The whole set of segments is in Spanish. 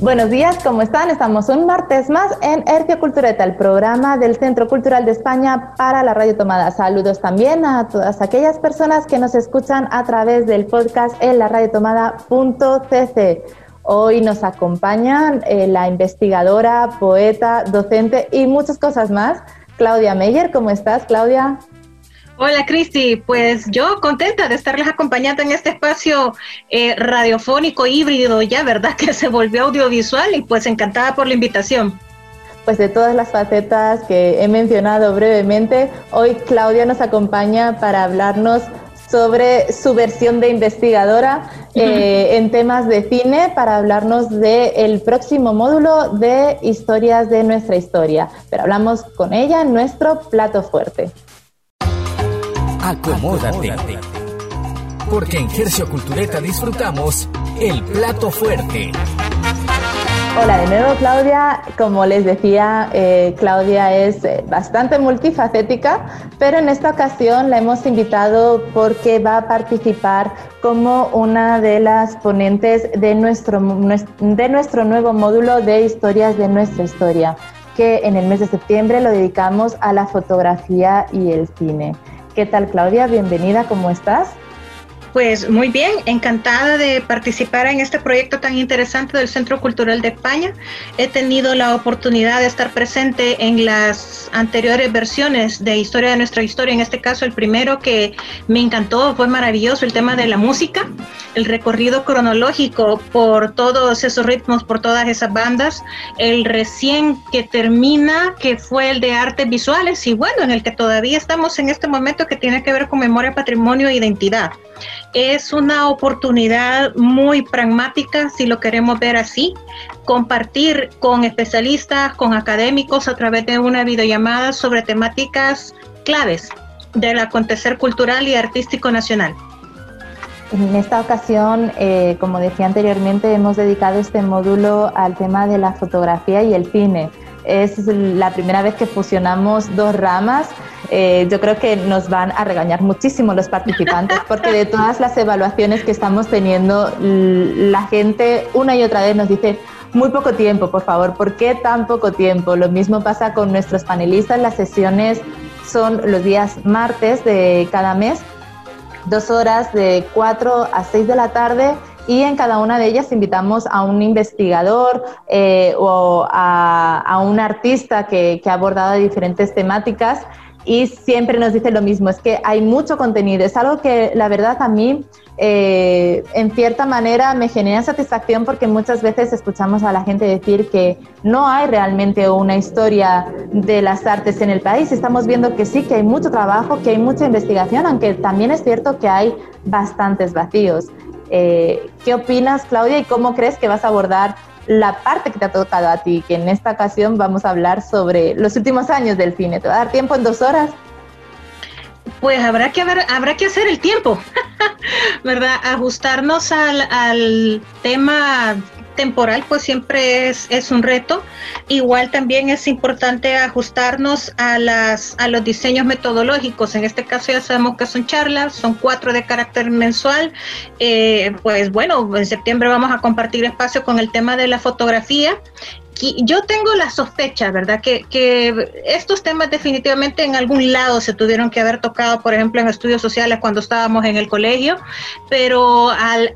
Buenos días, ¿cómo están? Estamos un martes más en Hercio Cultureta, el programa del Centro Cultural de España para la Radio Tomada. Saludos también a todas aquellas personas que nos escuchan a través del podcast en la radiotomada.cc. Hoy nos acompañan eh, la investigadora, poeta, docente y muchas cosas más. Claudia Meyer, ¿cómo estás, Claudia? Hola Cristi, pues yo contenta de estarles acompañando en este espacio eh, radiofónico híbrido ya, ¿verdad? Que se volvió audiovisual y pues encantada por la invitación. Pues de todas las facetas que he mencionado brevemente, hoy Claudia nos acompaña para hablarnos sobre su versión de investigadora eh, en temas de cine para hablarnos del próximo módulo de historias de nuestra historia. Pero hablamos con ella en nuestro plato fuerte. Acomódate. Porque en Gercio Cultureta disfrutamos el plato fuerte. Hola de nuevo Claudia, como les decía, eh, Claudia es eh, bastante multifacética, pero en esta ocasión la hemos invitado porque va a participar como una de las ponentes de nuestro, de nuestro nuevo módulo de historias de nuestra historia, que en el mes de septiembre lo dedicamos a la fotografía y el cine. ¿Qué tal Claudia? Bienvenida, ¿cómo estás? Pues muy bien, encantada de participar en este proyecto tan interesante del Centro Cultural de España. He tenido la oportunidad de estar presente en las anteriores versiones de Historia de nuestra historia. En este caso, el primero que me encantó fue maravilloso, el tema de la música, el recorrido cronológico por todos esos ritmos, por todas esas bandas. El recién que termina, que fue el de artes visuales y bueno, en el que todavía estamos en este momento que tiene que ver con memoria, patrimonio e identidad es una oportunidad muy pragmática, si lo queremos ver así, compartir con especialistas, con académicos a través de una videollamada sobre temáticas claves del acontecer cultural y artístico nacional. En esta ocasión, eh, como decía anteriormente, hemos dedicado este módulo al tema de la fotografía y el cine. Es la primera vez que fusionamos dos ramas. Eh, yo creo que nos van a regañar muchísimo los participantes porque de todas las evaluaciones que estamos teniendo, la gente una y otra vez nos dice, muy poco tiempo, por favor, ¿por qué tan poco tiempo? Lo mismo pasa con nuestros panelistas, las sesiones son los días martes de cada mes, dos horas de 4 a 6 de la tarde y en cada una de ellas invitamos a un investigador eh, o a, un artista que, que ha abordado diferentes temáticas y siempre nos dice lo mismo, es que hay mucho contenido, es algo que la verdad a mí eh, en cierta manera me genera satisfacción porque muchas veces escuchamos a la gente decir que no hay realmente una historia de las artes en el país. Estamos viendo que sí, que hay mucho trabajo, que hay mucha investigación, aunque también es cierto que hay bastantes vacíos. Eh, ¿Qué opinas, Claudia, y cómo crees que vas a abordar la parte que te ha tocado a ti, que en esta ocasión vamos a hablar sobre los últimos años del cine. ¿Te va a dar tiempo en dos horas? Pues habrá que, haber, habrá que hacer el tiempo, ¿verdad? Ajustarnos al, al tema temporal pues siempre es, es, un reto. Igual también es importante ajustarnos a, las, a los diseños metodológicos. En este caso ya sabemos que son charlas, son cuatro de carácter mensual. Eh, pues bueno, en septiembre vamos a compartir espacio con el tema de la fotografía yo tengo la sospecha, ¿verdad? Que, estos temas definitivamente en algún lado se tuvieron que haber tocado, por ejemplo, en estudios sociales cuando estábamos en el colegio, pero al,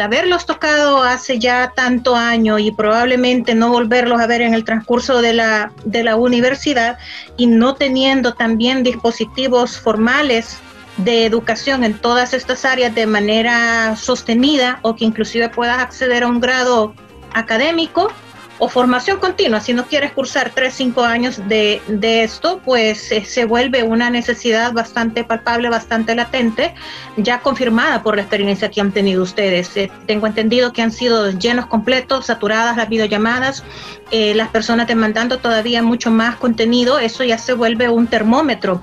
haberlos tocado hace ya tanto año y probablemente no volverlos a ver en el transcurso de la, de la universidad y no teniendo también dispositivos formales de educación en todas estas áreas de manera sostenida o que inclusive puedas acceder a un grado académico, o formación continua. Si no quieres cursar 3, 5 años de, de esto, pues eh, se vuelve una necesidad bastante palpable, bastante latente, ya confirmada por la experiencia que han tenido ustedes. Eh, tengo entendido que han sido llenos completos, saturadas las videollamadas, eh, las personas demandando todavía mucho más contenido, eso ya se vuelve un termómetro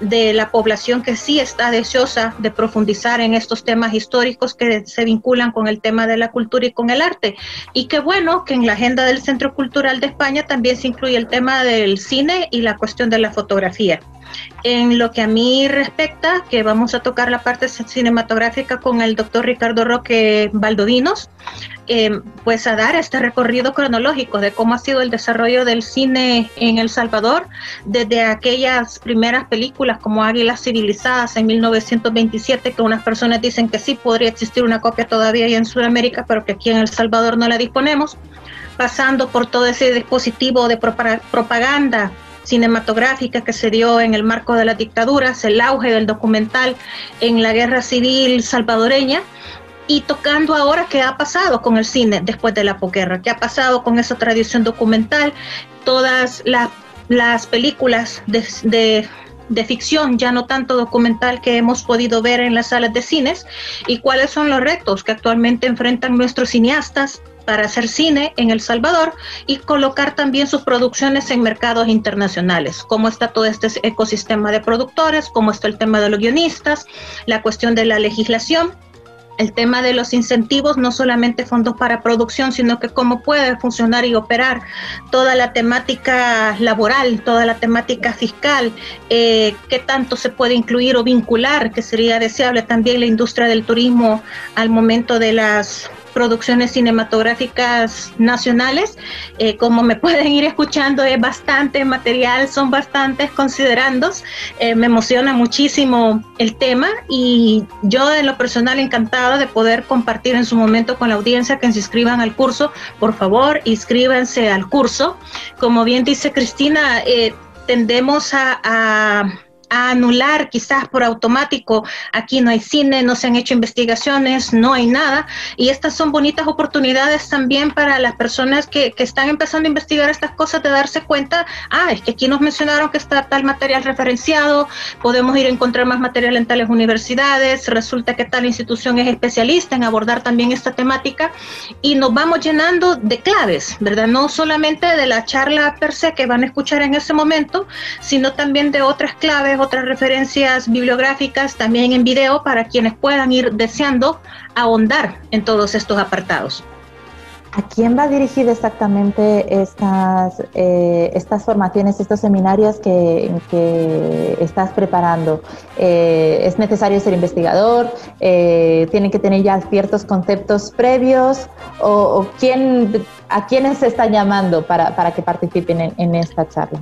de la población que sí está deseosa de profundizar en estos temas históricos que se vinculan con el tema de la cultura y con el arte. Y qué bueno que en la agenda del Centro Cultural de España también se incluye el tema del cine y la cuestión de la fotografía. En lo que a mí respecta, que vamos a tocar la parte cinematográfica con el doctor Ricardo Roque Valdovinos, eh, pues a dar este recorrido cronológico de cómo ha sido el desarrollo del cine en El Salvador, desde aquellas primeras películas como Águilas Civilizadas en 1927, que unas personas dicen que sí podría existir una copia todavía en Sudamérica, pero que aquí en El Salvador no la disponemos, pasando por todo ese dispositivo de propaganda cinematográfica que se dio en el marco de las dictaduras, el auge del documental en la guerra civil salvadoreña y tocando ahora qué ha pasado con el cine después de la posguerra, qué ha pasado con esa tradición documental, todas las, películas de, de ficción, ya no tanto documental que hemos podido ver en las salas de cines y cuáles son los retos que actualmente enfrentan nuestros cineastas para hacer cine en El Salvador y colocar también sus producciones en mercados internacionales. Cómo está todo este ecosistema de productores, cómo está el tema de los guionistas, la cuestión de la legislación el tema de los incentivos, no solamente fondos para producción, sino que cómo puede funcionar y operar toda la temática laboral, toda la temática fiscal, eh, qué tanto se puede incluir o vincular, que sería deseable también la industria del turismo al momento de las producciones cinematográficas nacionales. Eh, como me pueden ir escuchando, es bastante material, son bastantes considerandos. Eh, me emociona muchísimo el tema y yo en lo personal encantada de poder compartir en su momento con la audiencia que se inscriban al curso. Por favor, inscríbanse al curso. Como bien dice Cristina, eh, tendemos a a anular quizás por automático, aquí no hay cine, no se han hecho investigaciones, no hay nada. Y estas son bonitas oportunidades también para las personas que, que están empezando a investigar estas cosas, de darse cuenta, ah, es que aquí nos mencionaron que está tal material referenciado, podemos ir a encontrar más material en tales universidades, resulta que tal institución es especialista en abordar también esta temática y nos vamos llenando de claves, ¿verdad? No solamente de la charla per se que van a escuchar en ese momento, sino también de otras claves otras referencias bibliográficas también en video para quienes puedan ir deseando ahondar en todos estos apartados. ¿A quién va dirigido exactamente estas, eh, estas formaciones, estos seminarios que, estás preparando? Eh, ¿Es necesario ser investigador? Eh, ¿Tienen que tener ya ciertos conceptos previos? ¿O, quién, a quiénes se están llamando para, para que participen en esta charla?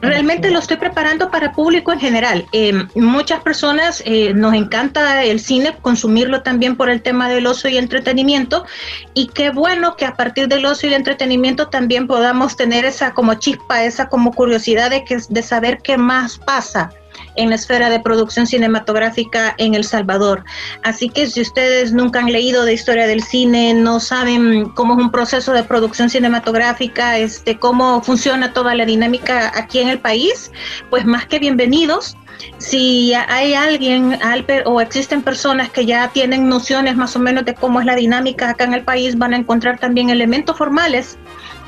Realmente lo estoy preparando para público en general. Eh, muchas personas eh, nos encanta el cine, consumirlo también por el tema del ocio y entretenimiento. Y qué bueno que a partir del ocio y entretenimiento también podamos tener esa como chispa, esa como curiosidad de, que, de saber qué más pasa en la esfera de producción cinematográfica en El Salvador. Así que si ustedes nunca han leído de historia del cine, no saben cómo es un proceso de producción cinematográfica, este, cómo funciona toda la dinámica aquí en el país, pues más que bienvenidos. Si hay alguien o existen personas que ya tienen nociones más o menos de cómo es la dinámica acá en el país, van a encontrar también elementos formales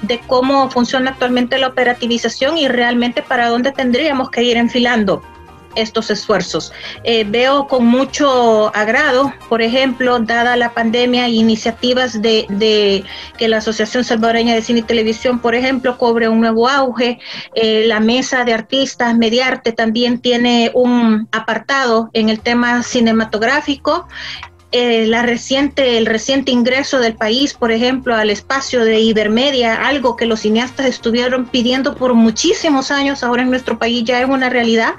de cómo funciona actualmente la operativización y realmente para dónde tendríamos que ir enfilando estos esfuerzos. Eh, veo con mucho agrado, por ejemplo, dada la pandemia, iniciativas de, que la Asociación Salvadoreña de Cine y Televisión, por ejemplo, cobre un nuevo auge. Eh, la Mesa de Artistas Mediarte también tiene un apartado en el tema cinematográfico eh, la reciente, el reciente ingreso del país, por ejemplo, al espacio de Ibermedia, algo que los cineastas estuvieron pidiendo por muchísimos años, ahora en nuestro país ya es una realidad.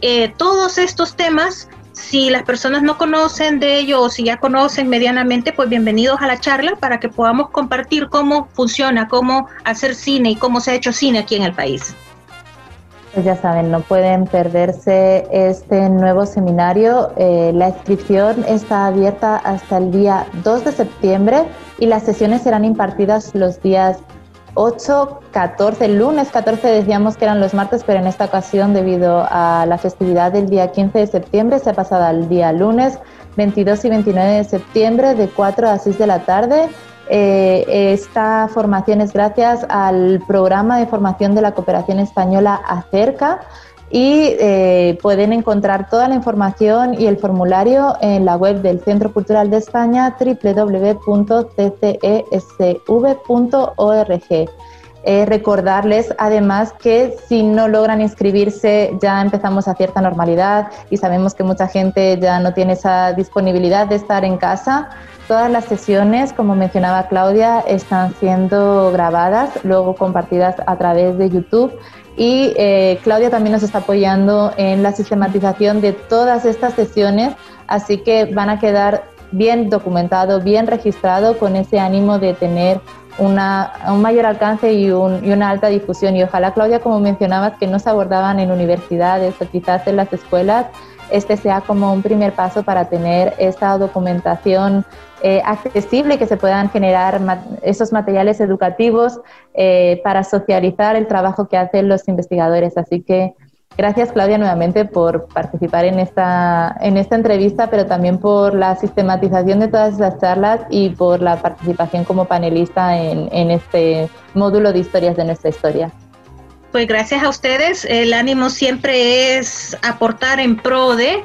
Eh, todos estos temas, si las personas no conocen de ello o si ya conocen medianamente, pues bienvenidos a la charla para que podamos compartir cómo funciona, cómo hacer cine y cómo se ha hecho cine aquí en el país. Pues ya saben, no pueden perderse este nuevo seminario. Eh, la inscripción está abierta hasta el día 2 de septiembre y las sesiones serán impartidas los días 8, 14, el lunes 14 decíamos que eran los martes, pero en esta ocasión debido a la festividad del día 15 de septiembre se ha pasado al día lunes 22 y 29 de septiembre de 4 a 6 de la tarde. Eh, esta formación es gracias al programa de formación de la cooperación española ACERCA y eh, pueden encontrar toda la información y el formulario en la web del Centro Cultural de España www.ccesv.org. Eh, recordarles además que si no logran inscribirse ya empezamos a cierta normalidad y sabemos que mucha gente ya no tiene esa disponibilidad de estar en casa. Todas las sesiones, como mencionaba Claudia, están siendo grabadas, luego compartidas a través de YouTube y eh, Claudia también nos está apoyando en la sistematización de todas estas sesiones, así que van a quedar bien documentado, bien registrado con ese ánimo de tener una, un mayor alcance y, una alta difusión. Y ojalá, Claudia, como mencionabas, que no se abordaban en universidades o quizás en las escuelas, este sea como un primer paso para tener esta documentación eh, accesible, que se puedan generar esos materiales educativos eh, para socializar el trabajo que hacen los investigadores. Así que Gracias, Claudia, nuevamente por participar en esta, en esta entrevista, pero también por la sistematización de todas esas charlas y por la participación como panelista en, en este módulo de historias de nuestra historia. Pues gracias a ustedes, el ánimo siempre es aportar en pro de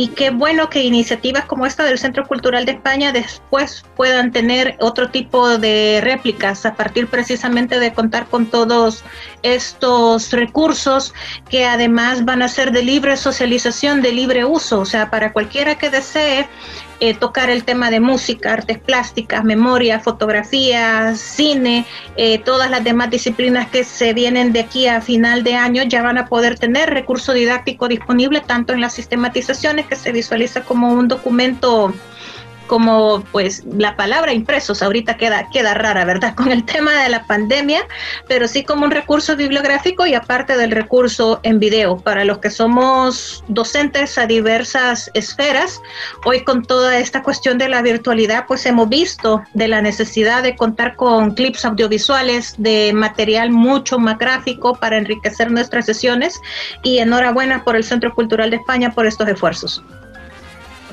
y qué bueno que iniciativas como esta del Centro Cultural de España después puedan tener otro tipo de réplicas a partir precisamente de contar con todos estos recursos que además van a ser de libre socialización, de libre uso, o sea, para cualquiera que desee eh, tocar el tema de música, artes plásticas, memoria, fotografía, cine, eh, todas las demás disciplinas que se vienen de aquí a final de año ya van a poder tener recurso didáctico disponible tanto en las sistematizaciones que se visualiza como un documento como pues la palabra impresos ahorita queda, queda rara, ¿verdad? Con el tema de la pandemia, pero sí como un recurso bibliográfico y aparte del recurso en video. Para los que somos docentes a diversas esferas, hoy con toda esta cuestión de la virtualidad, pues hemos visto de la necesidad de contar con clips audiovisuales, de material mucho más gráfico para enriquecer nuestras sesiones y enhorabuena por el Centro Cultural de España por estos esfuerzos.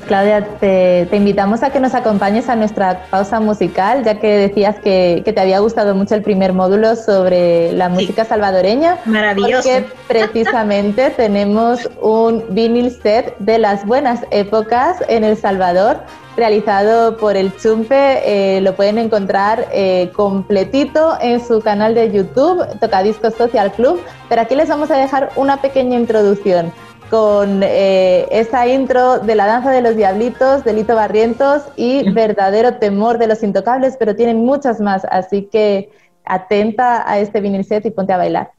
Claudia, te, invitamos a que nos acompañes a nuestra pausa musical, ya que decías que, te había gustado mucho el primer módulo sobre la música salvadoreña. Maravilloso. Porque precisamente tenemos un vinil set de las buenas épocas en El Salvador, realizado por el Chumpe. Eh, lo pueden encontrar eh, completito en su canal de YouTube, Tocadiscos Social Club. Pero aquí les vamos a dejar una pequeña introducción con eh, esa intro de la danza de los diablitos, Delito Barrientos y Verdadero Temor de los Intocables, pero tienen muchas más, así que atenta a este vinil set y ponte a bailar.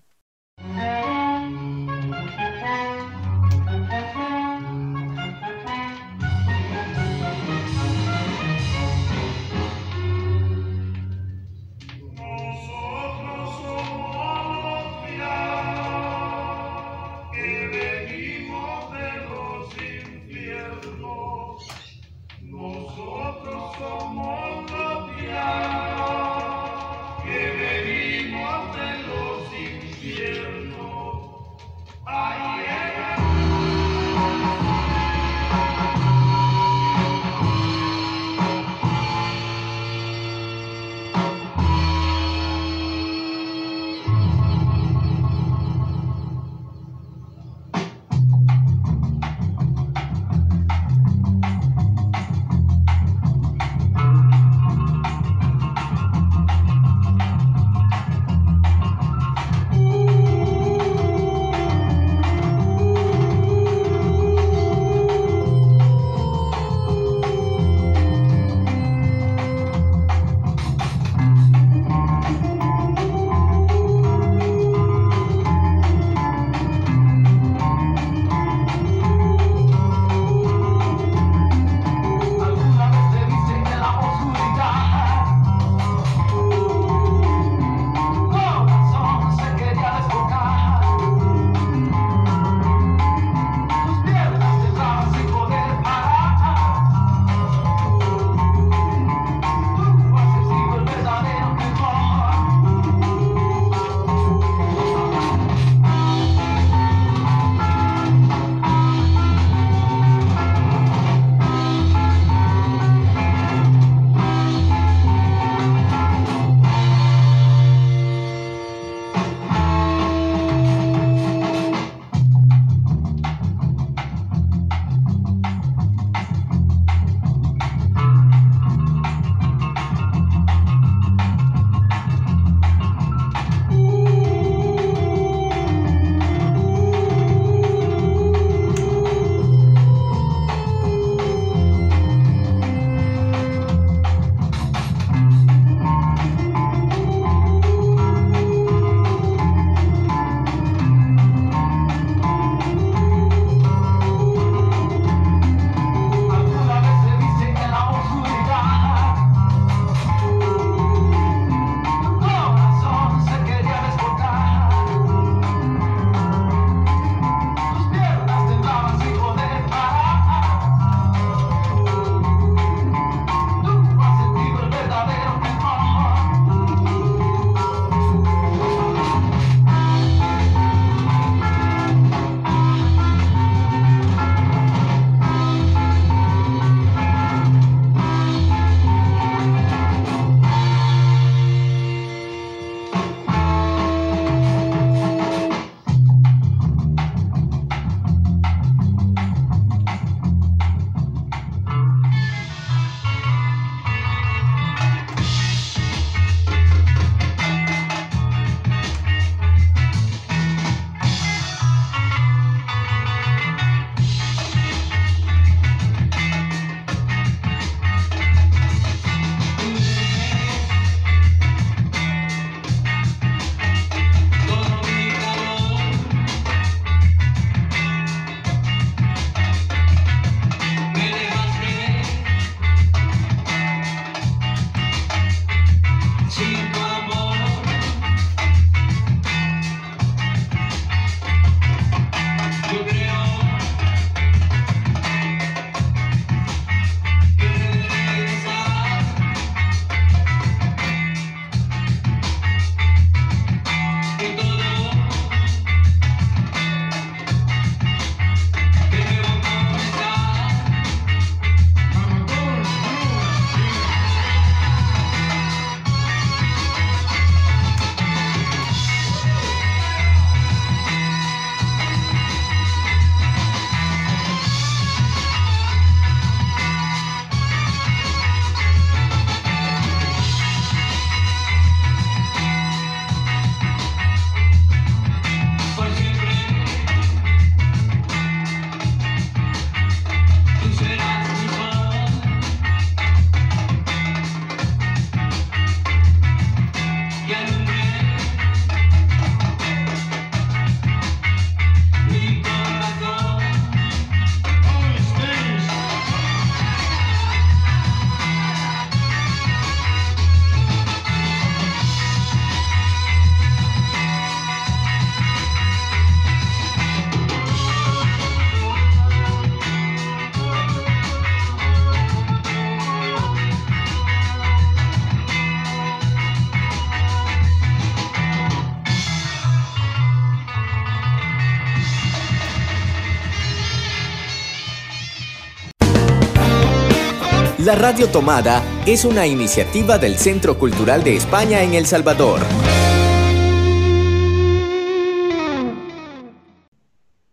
La Radio Tomada es una iniciativa del Centro Cultural de España en El Salvador.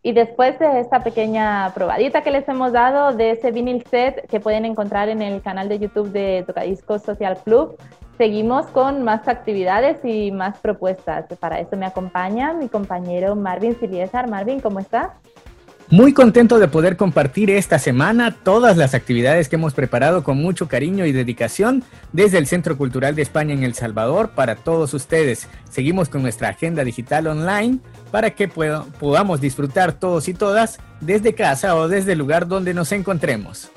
Y después de esta pequeña probadita que les hemos dado de ese vinil set que pueden encontrar en el canal de YouTube de Tocadiscos Social Club, seguimos con más actividades y más propuestas. Para eso me acompaña mi compañero Marvin Siliesar. Marvin, ¿cómo estás? Muy contento de poder compartir esta semana todas las actividades que hemos preparado con mucho cariño y dedicación desde el Centro Cultural de España en El Salvador para todos ustedes. Seguimos con nuestra agenda digital online para que podamos disfrutar todos y todas desde casa o desde el lugar donde nos encontremos.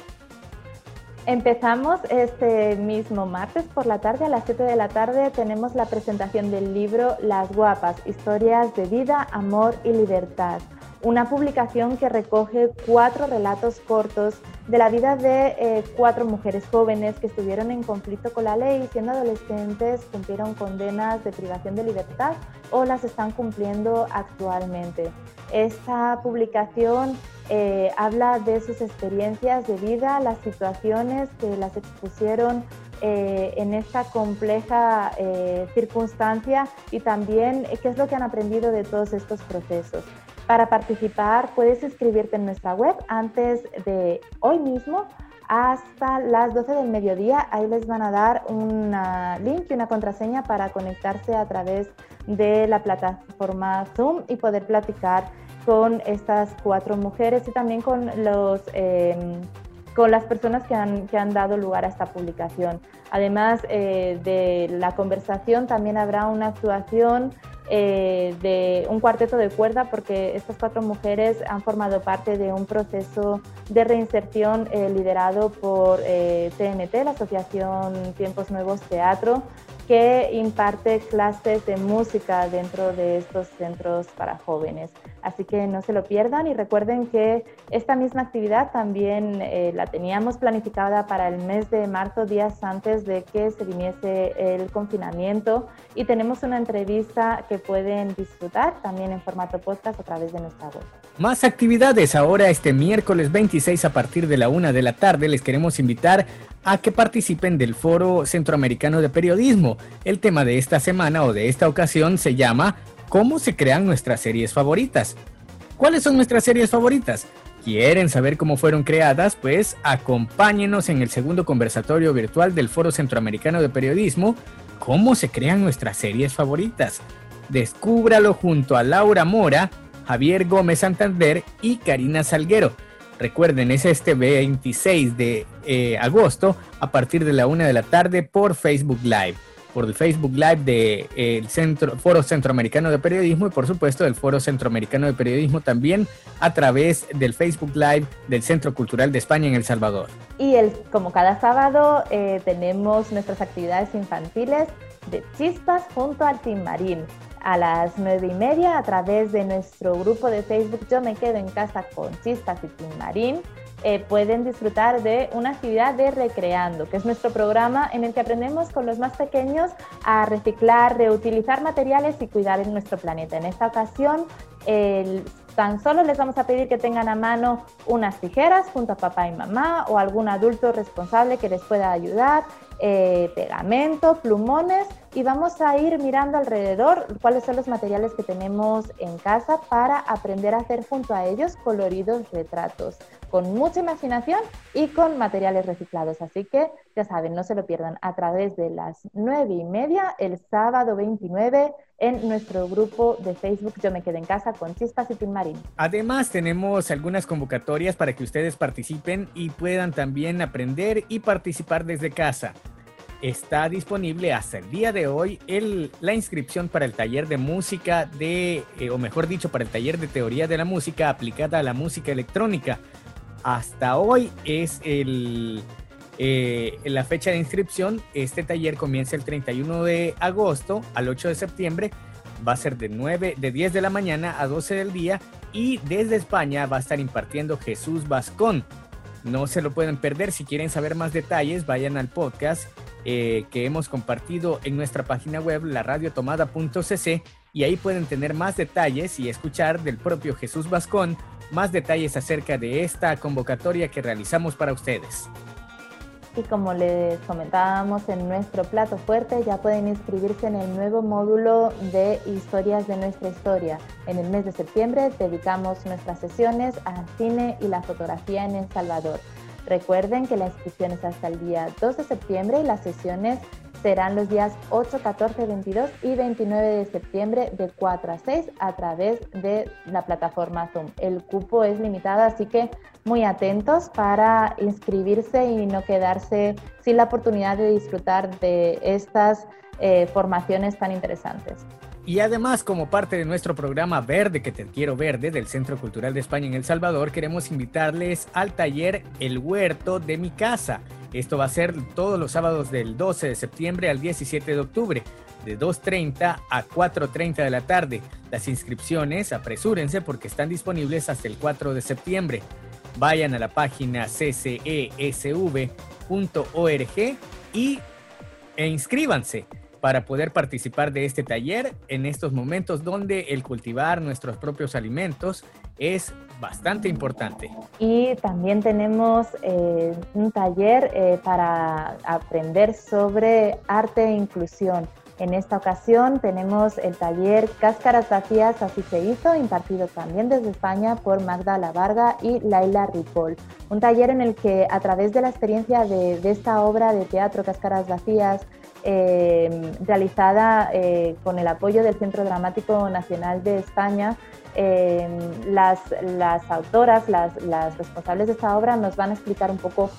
Empezamos este mismo martes por la tarde, a las 7 de la tarde tenemos la presentación del libro Las Guapas, Historias de Vida, Amor y Libertad una publicación que recoge cuatro relatos cortos de la vida de eh, cuatro mujeres jóvenes que estuvieron en conflicto con la ley, siendo adolescentes, cumplieron condenas de privación de libertad o las están cumpliendo actualmente. Esta publicación eh, habla de sus experiencias de vida, las situaciones que las expusieron eh, en esta compleja circunstancia y también qué es lo que han aprendido de todos estos procesos. Para participar puedes inscribirte en nuestra web antes de hoy mismo hasta las 12 del mediodía. Ahí les van a dar un link y una contraseña para conectarse a través de la plataforma Zoom y poder platicar con estas cuatro mujeres y también con los... Em, con las personas que han, que han, dado lugar a esta publicación. Además eh, de la conversación, también habrá una actuación eh, de un cuarteto de cuerda porque estas cuatro mujeres han formado parte de un proceso de reinserción eh, liderado por TNT, la Asociación Tiempos Nuevos Teatro, que imparte clases de música dentro de estos centros para jóvenes. Así que no se lo pierdan y recuerden que esta misma actividad también eh, la teníamos planificada para el mes de marzo, días antes de que se viniese el confinamiento y tenemos una entrevista que pueden disfrutar también en formato podcast a través de nuestra web. Más actividades ahora este miércoles 26 a partir de la una de la tarde. Les queremos invitar a que participen del Foro Centroamericano de Periodismo. El tema de esta semana o de esta ocasión se llama ¿Cómo se crean nuestras series favoritas? ¿Cuáles son nuestras series favoritas? ¿Quieren saber cómo fueron creadas? Pues acompáñenos en el segundo conversatorio virtual del Foro Centroamericano de Periodismo, ¿Cómo se crean nuestras series favoritas? Descúbralo junto a Laura Mora, Javier Gómez Santander y Karina Salguero Recuerden, es este 26 de eh, agosto a partir de la una de la tarde por Facebook Live. Por el Facebook Live del eh, Centro, Foro Centroamericano de Periodismo y por supuesto del Foro Centroamericano de Periodismo también a través del Facebook Live del Centro Cultural de España en El Salvador. Y el, como cada sábado eh, tenemos nuestras actividades infantiles de chispas junto al Team Marín a las nueve y media a través de nuestro grupo de Facebook Yo me quedo en casa con Chispas y Tim Marín. Eh, pueden disfrutar de una actividad de Recreando, que es nuestro programa en el que aprendemos con los más pequeños a reciclar, reutilizar materiales y cuidar en nuestro planeta. En esta ocasión, tan solo les vamos a pedir que tengan a mano unas tijeras junto a papá y mamá o algún adulto responsable que les pueda ayudar eh, pegamento, plumones y vamos a ir mirando alrededor cuáles son los materiales que tenemos en casa para aprender a hacer junto a ellos coloridos retratos con mucha imaginación y con materiales reciclados. Así que ya saben, no se lo pierdan a través de las nueve y media el sábado 29 en nuestro grupo de Facebook Yo me quedé en casa con Chispas y Tim Marín. Además tenemos algunas convocatorias para que ustedes participen y puedan también aprender y participar desde casa. Está disponible hasta el día de hoy la inscripción para el taller de música de, eh, o mejor dicho, para el taller de teoría de la música aplicada a la música electrónica. Hasta hoy es el, eh, la fecha de inscripción. Este taller comienza el 31 de agosto al 8 de septiembre. Va a ser de 9, de 10 de la mañana a 12 del día y desde España va a estar impartiendo Jesús Vascón. No se lo pueden perder. Si quieren saber más detalles, vayan al podcast eh, que hemos compartido en nuestra página web, laradiotomada.cc, y ahí pueden tener más detalles y escuchar del propio Jesús Vascón más detalles acerca de esta convocatoria que realizamos para ustedes. Y como les comentábamos en nuestro plato fuerte, ya pueden inscribirse en el nuevo módulo de historias de nuestra historia. En el mes de septiembre dedicamos nuestras sesiones al cine y la fotografía en El Salvador. Recuerden que la inscripción es hasta el día 2 de septiembre y las sesiones serán los días 8, 14, 22 y 29 de septiembre de 4 a 6 a través de la plataforma Zoom. El cupo es limitado, así que muy atentos para inscribirse y no quedarse sin la oportunidad de disfrutar de estas eh, formaciones tan interesantes. Y además, como parte de nuestro programa Verde, que te quiero verde, del Centro Cultural de España en El Salvador, queremos invitarles al taller El Huerto de mi casa. Esto va a ser todos los sábados del 12 de septiembre al 17 de octubre, de 2.30 a 4.30 de la tarde. Las inscripciones, apresúrense porque están disponibles hasta el 4 de septiembre. Vayan a la página ccesv.org y, e inscríbanse para poder participar de este taller en estos momentos donde el cultivar nuestros propios alimentos es bastante importante. Y también tenemos eh, un taller eh, para aprender sobre arte e inclusión. En esta ocasión tenemos el taller Cáscaras vacías, así se hizo, impartido también desde España por Magda Lavarga y Laila Ripoll. Un taller en el que a través de la experiencia de, de esta obra de teatro Cáscaras vacías, eh, realizada eh, con el apoyo del Centro Dramático Nacional de España. Eh, las, autoras, las, responsables de esta obra nos van a explicar un poco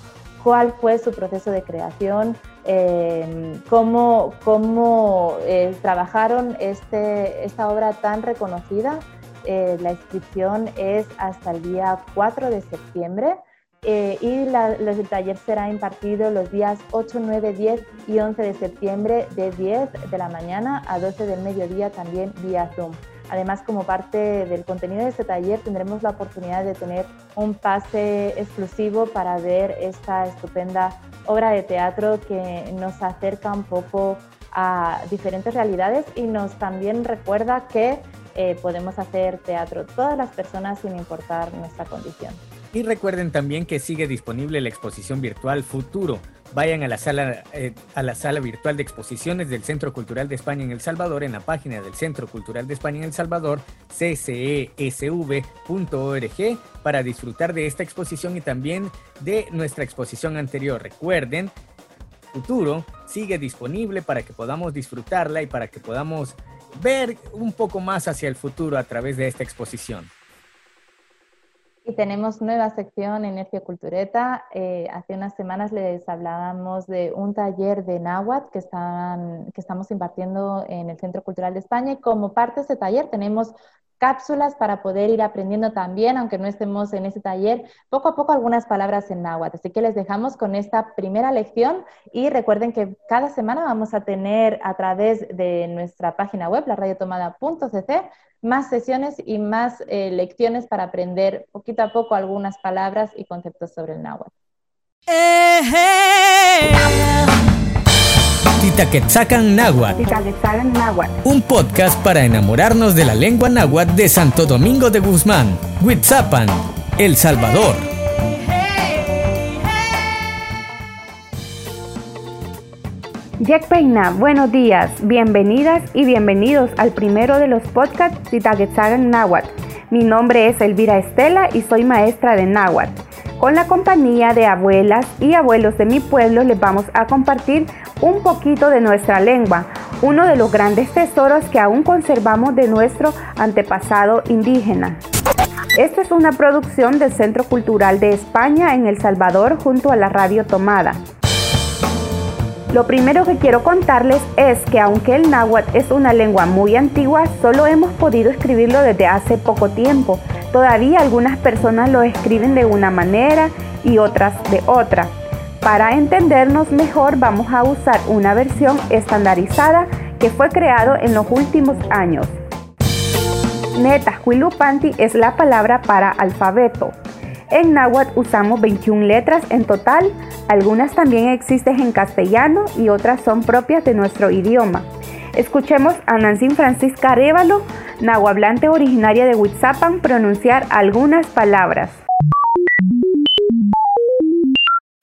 cuál fue su proceso de creación, cómo, cómo trabajaron este, esta obra tan reconocida. la inscripción es hasta el día 4 de septiembre. Eh, y el taller será impartido los días 8, 9, 10 y 11 de septiembre de 10 de la mañana a 12 del mediodía también vía Zoom. Además, como parte del contenido de este taller, tendremos la oportunidad de tener un pase exclusivo para ver esta estupenda obra de teatro que nos acerca un poco a diferentes realidades y nos también recuerda que eh, podemos hacer teatro todas las personas sin importar nuestra condición. Y recuerden también que sigue disponible la exposición virtual Futuro. Vayan a la sala eh, a la sala virtual de exposiciones del Centro Cultural de España en El Salvador en la página del Centro Cultural de España en El Salvador, ccesv.org, para disfrutar de esta exposición y también de nuestra exposición anterior. Recuerden, Futuro sigue disponible para que podamos disfrutarla y para que podamos ver un poco más hacia el futuro a través de esta exposición. Y tenemos nueva sección en Cultureta. Eh, hace unas semanas les hablábamos de un taller de náhuatl que, están, que estamos impartiendo en el Centro Cultural de España y como parte de ese taller tenemos cápsulas para poder ir aprendiendo también, aunque no estemos en ese taller, poco a poco algunas palabras en náhuatl. Así que les dejamos con esta primera lección y recuerden que cada semana vamos a tener a través de nuestra página web, la radiotomada.cc, más sesiones y más eh, lecciones para aprender poquito a poco algunas palabras y conceptos sobre el náhuatl. Eh, eh. Titaquetzacan Náhuatl. Náhuatl. Un podcast para enamorarnos de la lengua náhuatl de Santo Domingo de Guzmán, Huitzapan, El Salvador. Jack Peina, buenos días, bienvenidas y bienvenidos al primero de los podcasts Titaquetzagan Náhuatl. Mi nombre es Elvira Estela y soy maestra de Náhuatl. Con la compañía de abuelas y abuelos de mi pueblo les vamos a compartir un poquito de nuestra lengua, uno de los grandes tesoros que aún conservamos de nuestro antepasado indígena. Esta es una producción del Centro Cultural de España en El Salvador junto a la Radio Tomada. Lo primero que quiero contarles es que aunque el náhuatl es una lengua muy antigua, solo hemos podido escribirlo desde hace poco tiempo. Todavía algunas personas lo escriben de una manera y otras de otra. Para entendernos mejor vamos a usar una versión estandarizada que fue creado en los últimos años. Netahuilupanti es la palabra para alfabeto. En náhuatl usamos 21 letras en total, algunas también existen en castellano y otras son propias de nuestro idioma. Escuchemos a Nancy Francisca Arévalo, nahuablante originaria de Huitzapan, pronunciar algunas palabras.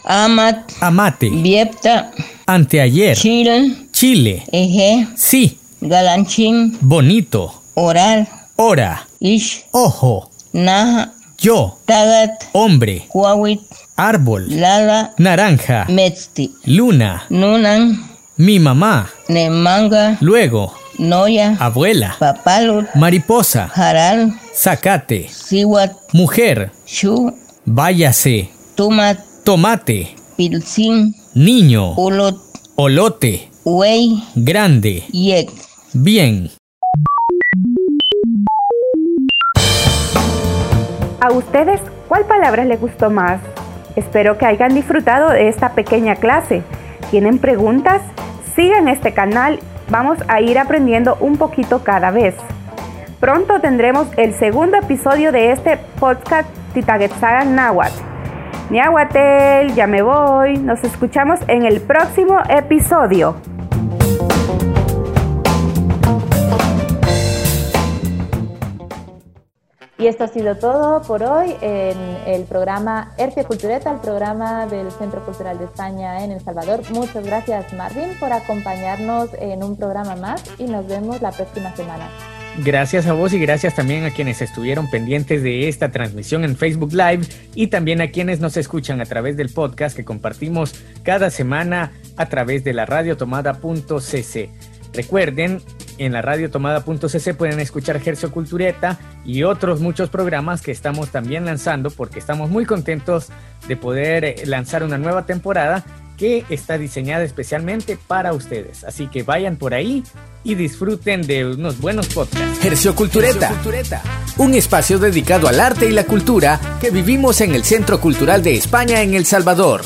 Amat, Amate, Viepta, anteayer, Chile, Chile, Eje, sí, Galanchín, bonito, Oral, hora, Ish, ojo, Naja, yo, Tagat, hombre, Huawit, árbol, Lala, naranja, Metzti, luna, Nunan, mi mamá, Nemanga, luego, Noya, abuela, Papalut, mariposa, Haral, zacate, Siwat, mujer, Shu, váyase, Tumat, tomate, Pilsin, niño, Ulot, olote, Wei, grande, Yek. bien. ¿A ustedes cuál palabra les gustó más? Espero que hayan disfrutado de esta pequeña clase. ¿Tienen preguntas? Sigan este canal, vamos a ir aprendiendo un poquito cada vez. Pronto tendremos el segundo episodio de este podcast Titagetsagan Nahuatl. Niahuatel, ya me voy. Nos escuchamos en el próximo episodio. Y esto ha sido todo por hoy en el programa Hercia Cultureta, el programa del Centro Cultural de España en El Salvador. Muchas gracias, Marvin, por acompañarnos en un programa más y nos vemos la próxima semana. Gracias a vos y gracias también a quienes estuvieron pendientes de esta transmisión en Facebook Live y también a quienes nos escuchan a través del podcast que compartimos cada semana a través de la radiotomada.cc. Recuerden, en la radiotomada.cc pueden escuchar Gercio Cultureta y otros muchos programas que estamos también lanzando porque estamos muy contentos de poder eh, lanzar una nueva temporada que está diseñada especialmente para ustedes. Así que vayan por ahí y disfruten de unos buenos podcasts. Gercio Cultureta, un espacio dedicado al arte y la cultura que vivimos en el Centro Cultural de España en El Salvador.